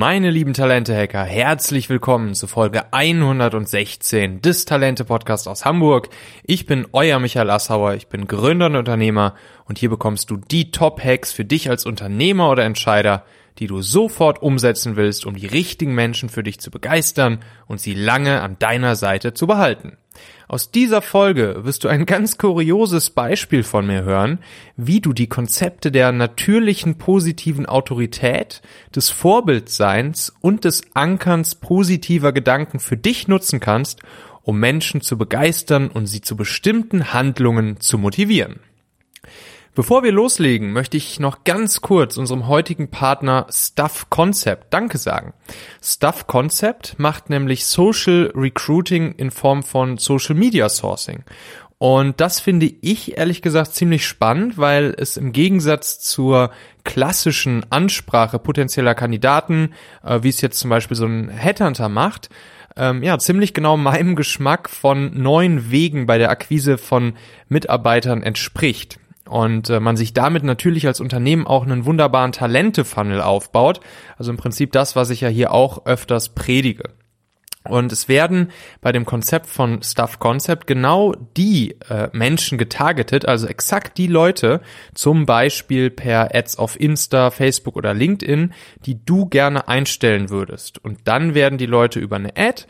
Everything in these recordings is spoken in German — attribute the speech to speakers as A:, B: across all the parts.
A: Meine lieben Talente-Hacker, herzlich willkommen zu Folge 116 des Talente-Podcasts aus Hamburg. Ich bin euer Michael Assauer, ich bin Gründer und Unternehmer und hier bekommst du die Top-Hacks für dich als Unternehmer oder Entscheider, die du sofort umsetzen willst, um die richtigen Menschen für dich zu begeistern und sie lange an deiner Seite zu behalten. Aus dieser Folge wirst du ein ganz kurioses Beispiel von mir hören, wie du die Konzepte der natürlichen positiven Autorität, des Vorbildseins und des Ankerns positiver Gedanken für dich nutzen kannst, um Menschen zu begeistern und sie zu bestimmten Handlungen zu motivieren. Bevor wir loslegen, möchte ich noch ganz kurz unserem heutigen Partner Stuff Concept Danke sagen. Stuff Concept macht nämlich Social Recruiting in Form von Social Media Sourcing. Und das finde ich ehrlich gesagt ziemlich spannend, weil es im Gegensatz zur klassischen Ansprache potenzieller Kandidaten, äh, wie es jetzt zum Beispiel so ein Headhunter macht, ähm, ja, ziemlich genau meinem Geschmack von neuen Wegen bei der Akquise von Mitarbeitern entspricht und äh, man sich damit natürlich als Unternehmen auch einen wunderbaren Talente-Funnel aufbaut. Also im Prinzip das, was ich ja hier auch öfters predige. Und es werden bei dem Konzept von Stuff Concept genau die äh, Menschen getargetet, also exakt die Leute, zum Beispiel per Ads auf Insta, Facebook oder LinkedIn, die du gerne einstellen würdest. Und dann werden die Leute über eine Ad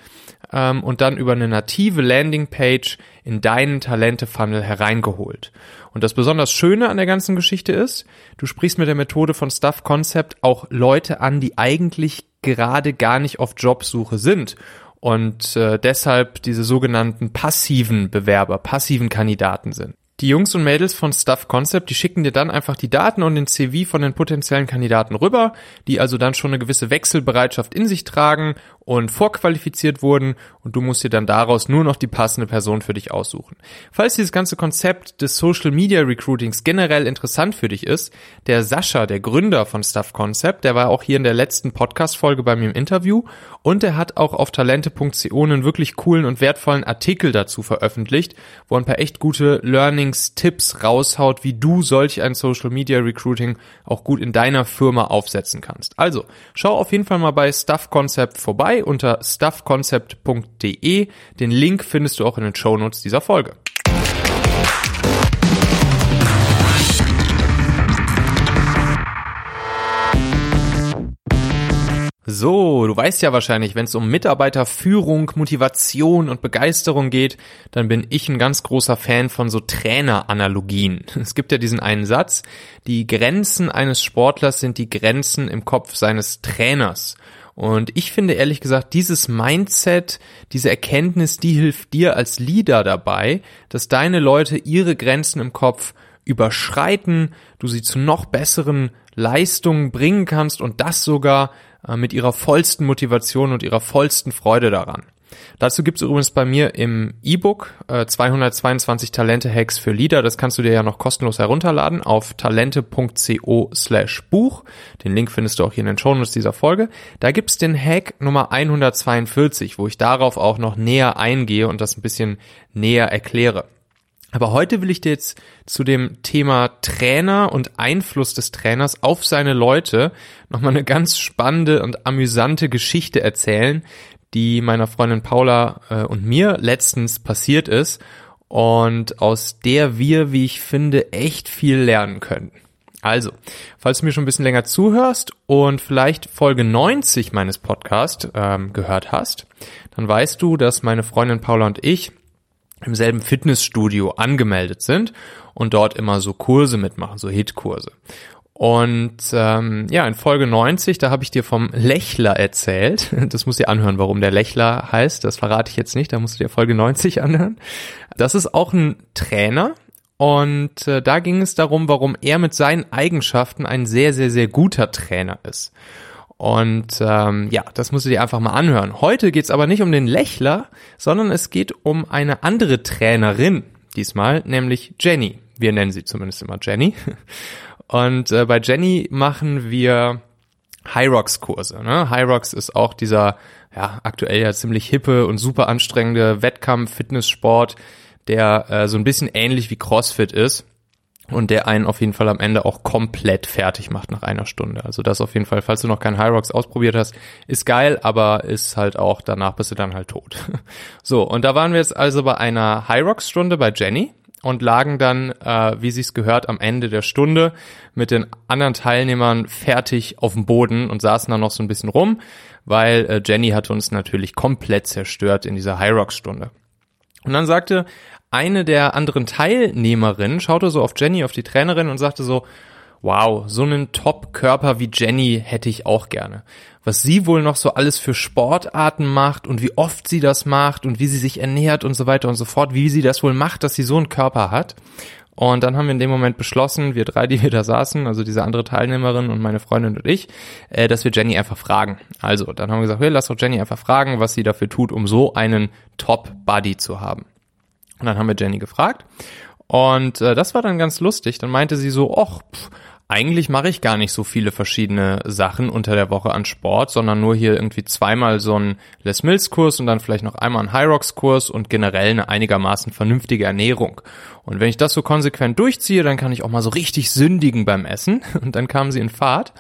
A: ähm, und dann über eine native Landingpage in deinen Talente-Funnel hereingeholt. Und das besonders Schöne an der ganzen Geschichte ist, du sprichst mit der Methode von Stuff Concept auch Leute an, die eigentlich gerade gar nicht auf Jobsuche sind und äh, deshalb diese sogenannten passiven Bewerber, passiven Kandidaten sind. Die Jungs und Mädels von Stuff Concept, die schicken dir dann einfach die Daten und den CV von den potenziellen Kandidaten rüber, die also dann schon eine gewisse Wechselbereitschaft in sich tragen und vorqualifiziert wurden und du musst dir dann daraus nur noch die passende Person für dich aussuchen. Falls dieses ganze Konzept des Social Media Recruitings generell interessant für dich ist, der Sascha, der Gründer von Stuff Concept, der war auch hier in der letzten Podcast Folge bei mir im Interview und er hat auch auf talente.co einen wirklich coolen und wertvollen Artikel dazu veröffentlicht, wo ein paar echt gute Learnings, Tipps raushaut, wie du solch ein Social Media Recruiting auch gut in deiner Firma aufsetzen kannst. Also, schau auf jeden Fall mal bei Stuff Concept vorbei unter stuffconcept.de. Den Link findest du auch in den Shownotes dieser Folge. So, du weißt ja wahrscheinlich, wenn es um Mitarbeiterführung, Motivation und Begeisterung geht, dann bin ich ein ganz großer Fan von so Traineranalogien. Es gibt ja diesen einen Satz, die Grenzen eines Sportlers sind die Grenzen im Kopf seines Trainers. Und ich finde ehrlich gesagt, dieses Mindset, diese Erkenntnis, die hilft dir als Leader dabei, dass deine Leute ihre Grenzen im Kopf überschreiten, du sie zu noch besseren Leistungen bringen kannst und das sogar äh, mit ihrer vollsten Motivation und ihrer vollsten Freude daran. Dazu gibt es übrigens bei mir im E-Book äh, 222 Talente-Hacks für Leader. Das kannst du dir ja noch kostenlos herunterladen auf talente.co slash Buch. Den Link findest du auch hier in den Shownotes dieser Folge. Da gibt's den Hack Nummer 142, wo ich darauf auch noch näher eingehe und das ein bisschen näher erkläre. Aber heute will ich dir jetzt zu dem Thema Trainer und Einfluss des Trainers auf seine Leute nochmal eine ganz spannende und amüsante Geschichte erzählen, die meiner Freundin Paula äh, und mir letztens passiert ist und aus der wir, wie ich finde, echt viel lernen können. Also, falls du mir schon ein bisschen länger zuhörst und vielleicht Folge 90 meines Podcasts ähm, gehört hast, dann weißt du, dass meine Freundin Paula und ich im selben Fitnessstudio angemeldet sind und dort immer so Kurse mitmachen, so Hitkurse. Und ähm, ja, in Folge 90, da habe ich dir vom Lächler erzählt. Das muss dir anhören, warum der Lächler heißt. Das verrate ich jetzt nicht, da musst du dir Folge 90 anhören. Das ist auch ein Trainer. Und äh, da ging es darum, warum er mit seinen Eigenschaften ein sehr, sehr, sehr guter Trainer ist. Und ähm, ja, das musst du dir einfach mal anhören. Heute geht's aber nicht um den Lächler, sondern es geht um eine andere Trainerin diesmal, nämlich Jenny. Wir nennen sie zumindest immer Jenny. Und äh, bei Jenny machen wir Hyrox-Kurse. Ne? Hyrox ist auch dieser ja aktuell ja ziemlich hippe und super anstrengende Wettkampf, Fitnesssport, der äh, so ein bisschen ähnlich wie CrossFit ist. und der einen auf jeden Fall am Ende auch komplett fertig macht nach einer Stunde. Also das auf jeden Fall, falls du noch keinen Rocks ausprobiert hast, ist geil, aber ist halt auch, danach bist du dann halt tot. So, und da waren wir jetzt also bei einer Rocks Stunde bei Jenny und lagen dann, äh, wie sich's gehört, am Ende der Stunde mit den anderen Teilnehmern fertig auf dem Boden und saßen dann noch so ein bisschen rum, weil äh, Jenny hatte uns natürlich komplett zerstört in dieser High Rocks Stunde. Und dann sagte eine der anderen Teilnehmerinnen, schaute so auf Jenny, auf die Trainerin und sagte so, wow, so einen Top-Körper wie Jenny hätte ich auch gerne. Was sie wohl noch so alles für Sportarten macht und wie oft sie das macht und wie sie sich ernährt und so weiter und so fort, wie sie das wohl macht, dass sie so einen Körper hat. Und dann haben wir in dem Moment beschlossen, wir drei, die wir da saßen, also diese andere Teilnehmerin und meine Freundin und ich, äh, dass wir Jenny einfach fragen. Also, dann haben wir gesagt, hey, lass doch Jenny einfach fragen, was sie dafür tut, um so einen Top-Buddy zu haben. Und dann haben wir Jenny gefragt. Und äh, das war dann ganz lustig. Dann meinte sie so, ach, pff, eigentlich mache ich gar nicht so viele verschiedene Sachen unter der Woche an Sport, sondern nur hier irgendwie zweimal so einen Les Mills Kurs und dann vielleicht noch einmal einen High Rocks Kurs und generell eine einigermaßen vernünftige Ernährung. Und wenn ich das so konsequent durchziehe, dann kann ich auch mal so richtig sündigen beim Essen. Und dann kam sie in Fahrt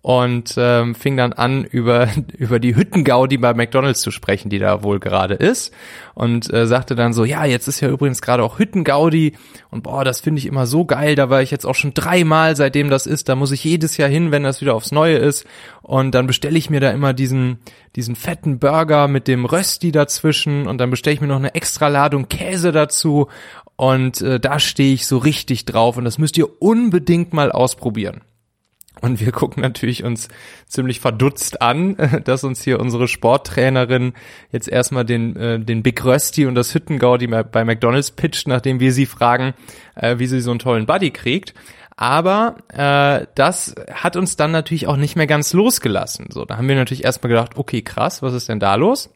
A: und ähm, fing dann an, über, über die Hüttengaudi bei McDonalds zu sprechen, die da wohl gerade ist. Und äh, sagte dann so, ja, jetzt ist ja übrigens gerade auch Hüttengaudi und boah, das finde ich immer so geil, da war ich jetzt auch schon dreimal, seitdem das ist, da muss ich jedes Jahr hin, wenn das wieder aufs Neue ist. Und dann bestelle ich mir da immer diesen, diesen fetten Burger mit dem Rösti dazwischen und dann bestelle ich mir noch eine extra Ladung Käse dazu. Und äh, da stehe ich so richtig drauf und das müsst ihr unbedingt mal ausprobieren. Und wir gucken natürlich uns ziemlich verdutzt an, dass uns hier unsere Sporttrainerin jetzt erstmal den, äh, den Big Rösti und das Hüttengaudi bei McDonalds pitcht, nachdem wir sie fragen, äh, wie sie so einen tollen Buddy kriegt. Aber äh, das hat uns dann natürlich auch nicht mehr ganz losgelassen. So, da haben wir natürlich erstmal gedacht, okay, krass, was ist denn da los?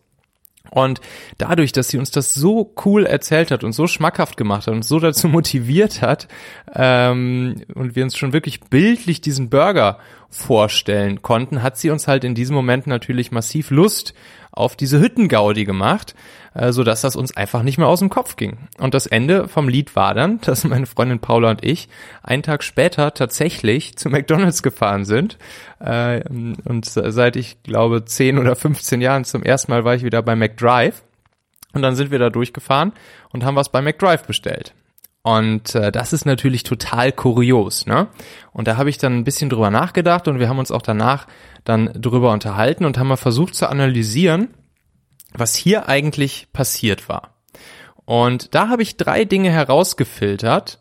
A: Und dadurch, dass sie uns das so cool erzählt hat und so schmackhaft gemacht hat und so dazu motiviert hat, ähm, und wir uns schon wirklich bildlich diesen Burger vorstellen konnten, hat sie uns halt in diesem Moment natürlich massiv Lust auf diese Hüttengaudi gemacht, äh, so dass das uns einfach nicht mehr aus dem Kopf ging. Und das Ende vom Lied war dann, dass meine Freundin Paula und ich einen Tag später tatsächlich zu McDonald's gefahren sind. Äh, und seit ich glaube 10 oder 15 Jahren zum ersten Mal war ich wieder bei McDrive. Und dann sind wir da durchgefahren und haben was bei McDrive bestellt. Und äh, das ist natürlich total kurios, ne? Und da habe ich dann ein bisschen drüber nachgedacht und wir haben uns auch danach dann drüber unterhalten und haben mal versucht zu analysieren, was hier eigentlich passiert war. Und da habe ich drei Dinge herausgefiltert,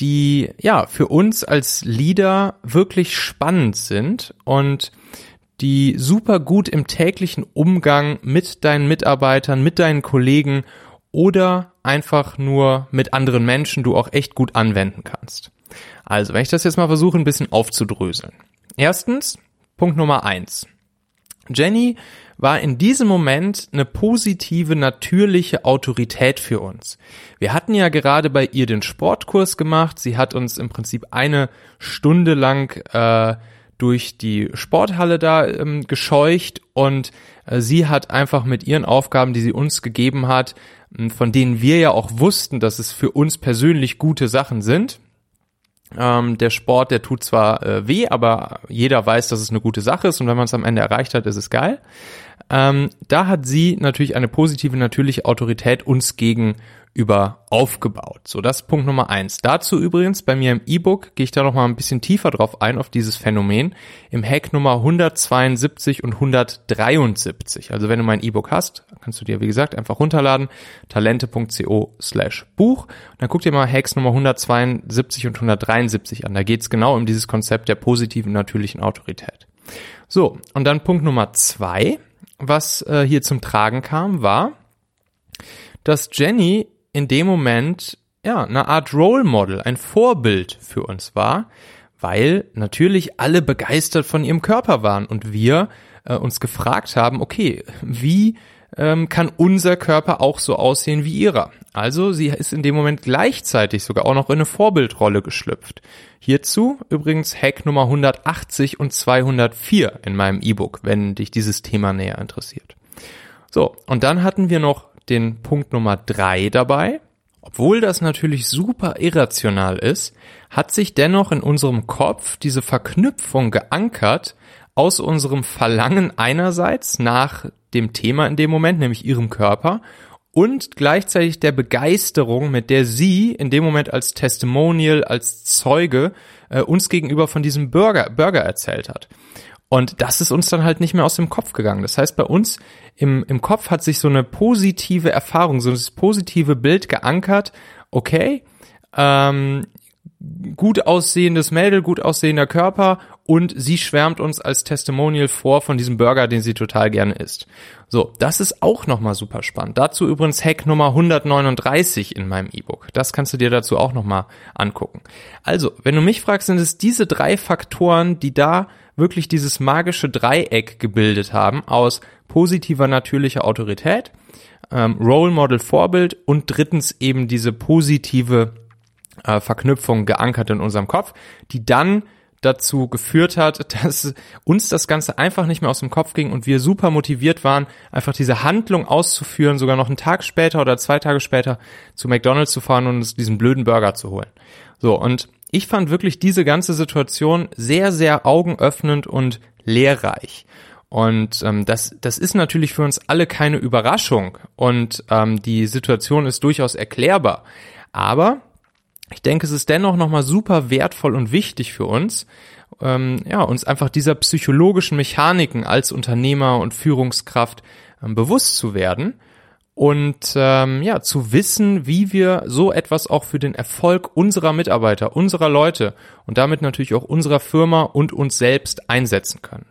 A: die ja für uns als Leader wirklich spannend sind und die super gut im täglichen Umgang mit deinen Mitarbeitern, mit deinen Kollegen oder einfach nur mit anderen Menschen du auch echt gut anwenden kannst. Also, wenn ich das jetzt mal versuche, ein bisschen aufzudröseln. Erstens, Punkt Nummer eins. Jenny war in diesem Moment eine positive, natürliche Autorität für uns. Wir hatten ja gerade bei ihr den Sportkurs gemacht. Sie hat uns im Prinzip eine Stunde lang äh, durch die Sporthalle da ähm, gescheucht und äh, sie hat einfach mit ihren Aufgaben, die sie uns gegeben hat, von denen wir ja auch wussten, dass es für uns persönlich gute Sachen sind. Ähm, der Sport, der tut zwar äh, weh, aber jeder weiß, dass es eine gute Sache ist und wenn man es am Ende erreicht hat, ist es geil. Ähm, da hat sie natürlich eine positive, natürliche Autorität uns gegen über aufgebaut. So, das ist Punkt Nummer eins. Dazu übrigens bei mir im E-Book gehe ich da noch mal ein bisschen tiefer drauf ein, auf dieses Phänomen, im Hack Nummer 172 und 173. Also wenn du mein E-Book hast, kannst du dir, wie gesagt, einfach runterladen, talente.co slash Buch. Dann guck dir mal Hacks Nummer 172 und 173 an. Da geht's genau um dieses Konzept der positiven, natürlichen Autorität. So, und dann Punkt Nummer zwei, was äh, hier zum Tragen kam, war, dass Jenny in dem Moment ja eine Art Role Model, ein Vorbild für uns war, weil natürlich alle begeistert von ihrem Körper waren und wir äh, uns gefragt haben, okay, wie ähm, kann unser Körper auch so aussehen wie ihrer? Also sie ist in dem Moment gleichzeitig sogar auch noch in eine Vorbildrolle geschlüpft. Hierzu übrigens Hack Nummer 180 und 204 in meinem E-Book, wenn dich dieses Thema näher interessiert. So, und dann hatten wir noch den Punkt Nummer drei dabei. Obwohl das natürlich super irrational ist, hat sich dennoch in unserem Kopf diese Verknüpfung geankert aus unserem Verlangen einerseits nach dem Thema in dem Moment, nämlich ihrem Körper, und gleichzeitig der Begeisterung, mit der sie in dem Moment als Testimonial, als Zeuge äh, uns gegenüber von diesem Burger, Burger erzählt hat. Und das ist uns dann halt nicht mehr aus dem Kopf gegangen. Das heißt, bei uns im, im Kopf hat sich so eine positive Erfahrung, so ein positive Bild geankert. Okay, ähm, gut aussehendes Mädel, gut aussehender Körper und sie schwärmt uns als Testimonial vor von diesem Burger, den sie total gerne isst. So, das ist auch nochmal super spannend. Dazu übrigens Hack Nummer 139 in meinem E-Book. Das kannst du dir dazu auch nochmal angucken. Also, wenn du mich fragst, sind es diese drei Faktoren, die da wirklich dieses magische Dreieck gebildet haben aus positiver natürlicher Autorität, ähm, Role Model Vorbild und drittens eben diese positive äh, Verknüpfung geankert in unserem Kopf, die dann dazu geführt hat, dass uns das Ganze einfach nicht mehr aus dem Kopf ging und wir super motiviert waren, einfach diese Handlung auszuführen, sogar noch einen Tag später oder zwei Tage später zu McDonald's zu fahren und uns diesen blöden Burger zu holen. So, und ich fand wirklich diese ganze Situation sehr, sehr augenöffnend und lehrreich. Und ähm, das, das ist natürlich für uns alle keine Überraschung und ähm, die Situation ist durchaus erklärbar. Aber ich denke, es ist dennoch nochmal super wertvoll und wichtig für uns, ähm, ja, uns einfach dieser psychologischen Mechaniken als Unternehmer und Führungskraft ähm, bewusst zu werden und ähm, ja, zu wissen, wie wir so etwas auch für den Erfolg unserer Mitarbeiter, unserer Leute und damit natürlich auch unserer Firma und uns selbst einsetzen können.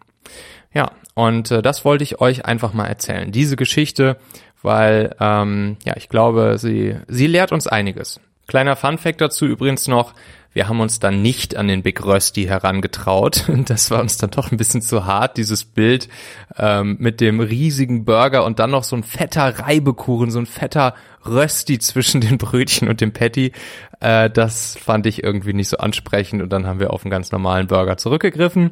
A: Ja, und äh, das wollte ich euch einfach mal erzählen, diese Geschichte, weil ähm, ja, ich glaube, sie sie lehrt uns einiges. Kleiner Fun Fact dazu übrigens noch, wir haben uns dann nicht an den Big Rösti herangetraut. Das war uns dann doch ein bisschen zu hart, dieses Bild ähm, mit dem riesigen Burger und dann noch so ein fetter Reibekuchen, so ein fetter Rösti zwischen den Brötchen und dem Patty. Äh, das fand ich irgendwie nicht so ansprechend und dann haben wir auf einen ganz normalen Burger zurückgegriffen.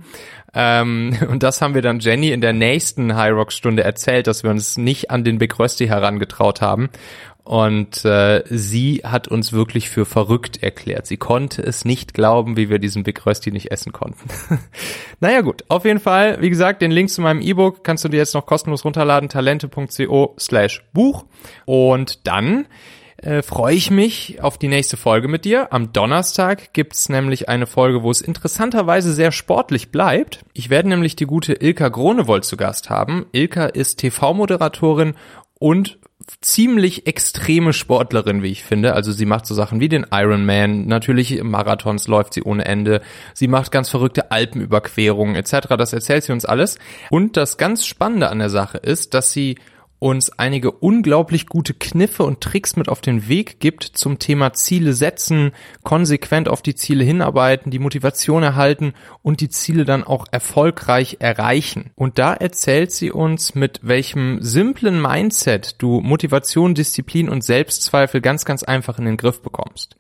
A: Ähm, und das haben wir dann Jenny in der nächsten High Rock Stunde erzählt, dass wir uns nicht an den Big Rösti herangetraut haben. Und äh, sie hat uns wirklich für verrückt erklärt. Sie konnte es nicht glauben, wie wir diesen Big Rösti nicht essen konnten. naja gut, auf jeden Fall, wie gesagt, den Link zu meinem E-Book kannst du dir jetzt noch kostenlos runterladen, talente.co slash Buch. Und dann äh, freue ich mich auf die nächste Folge mit dir. Am Donnerstag gibt's nämlich eine Folge, wo es interessanterweise sehr sportlich bleibt. Ich werde nämlich die gute Ilka Gronewold zu Gast haben. Ilka ist TV-Moderatorin und ziemlich extreme Sportlerin, wie ich finde. Also sie macht so Sachen wie den Ironman, natürlich Marathons läuft sie ohne Ende. Sie macht ganz verrückte Alpenüberquerungen etc. Das erzählt sie uns alles. Und das ganz Spannende an der Sache ist, dass sie uns einige unglaublich gute Kniffe und Tricks mit auf den Weg gibt zum Thema Ziele setzen, konsequent auf die Ziele hinarbeiten, die Motivation erhalten und die Ziele dann auch erfolgreich erreichen. Und da erzählt sie uns, mit welchem simplen Mindset du Motivation, Disziplin und Selbstzweifel ganz, ganz einfach in den Griff bekommst.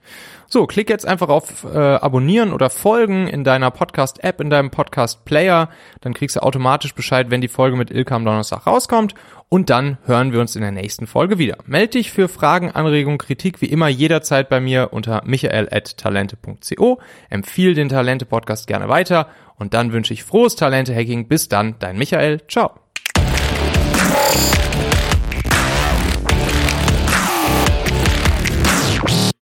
A: So, klick jetzt einfach auf äh, Abonnieren oder Folgen in deiner Podcast-App, in deinem Podcast-Player. Dann kriegst du automatisch Bescheid, wenn die Folge mit Ilka am Donnerstag rauskommt. Und dann hören wir uns in der nächsten Folge wieder. Meld dich für Fragen, Anregungen, Kritik wie immer jederzeit bei mir unter michael.talente.co. Empfiehl den Talente-Podcast gerne weiter. Und dann wünsche ich frohes Talente-Hacking. Bis dann, dein Michael. Ciao.